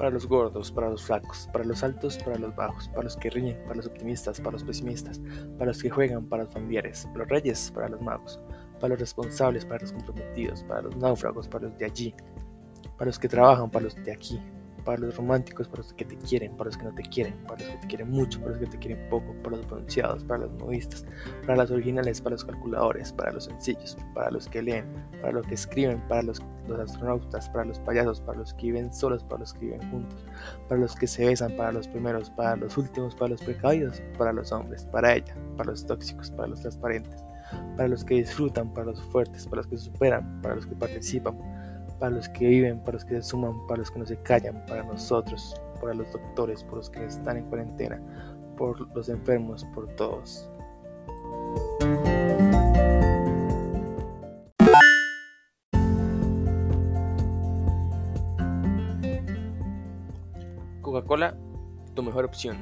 para los gordos, para los flacos, para los altos, para los bajos, para los que ríen, para los optimistas, para los pesimistas, para los que juegan, para los familiares, para los reyes, para los magos, para los responsables, para los comprometidos, para los náufragos, para los de allí, para los que trabajan, para los de aquí, para los románticos, para los que te quieren, para los que no te quieren, para los que te quieren mucho, para los que te quieren poco, para los pronunciados, para los modistas, para los originales, para los calculadores, para los sencillos, para los que leen, para los que escriben, para los, astronautas, para los payasos, para los que viven solos, para los que viven juntos, para los que se besan, para los primeros, para los últimos, para los precavidos, para los hombres, para ella, para los tóxicos, para los transparentes, para los que disfrutan, para los fuertes, para los que superan, para los que participan para los que viven, para los que se suman, para los que no se callan, para nosotros, para los doctores, por los que están en cuarentena, por los enfermos, por todos. Coca-Cola, tu mejor opción.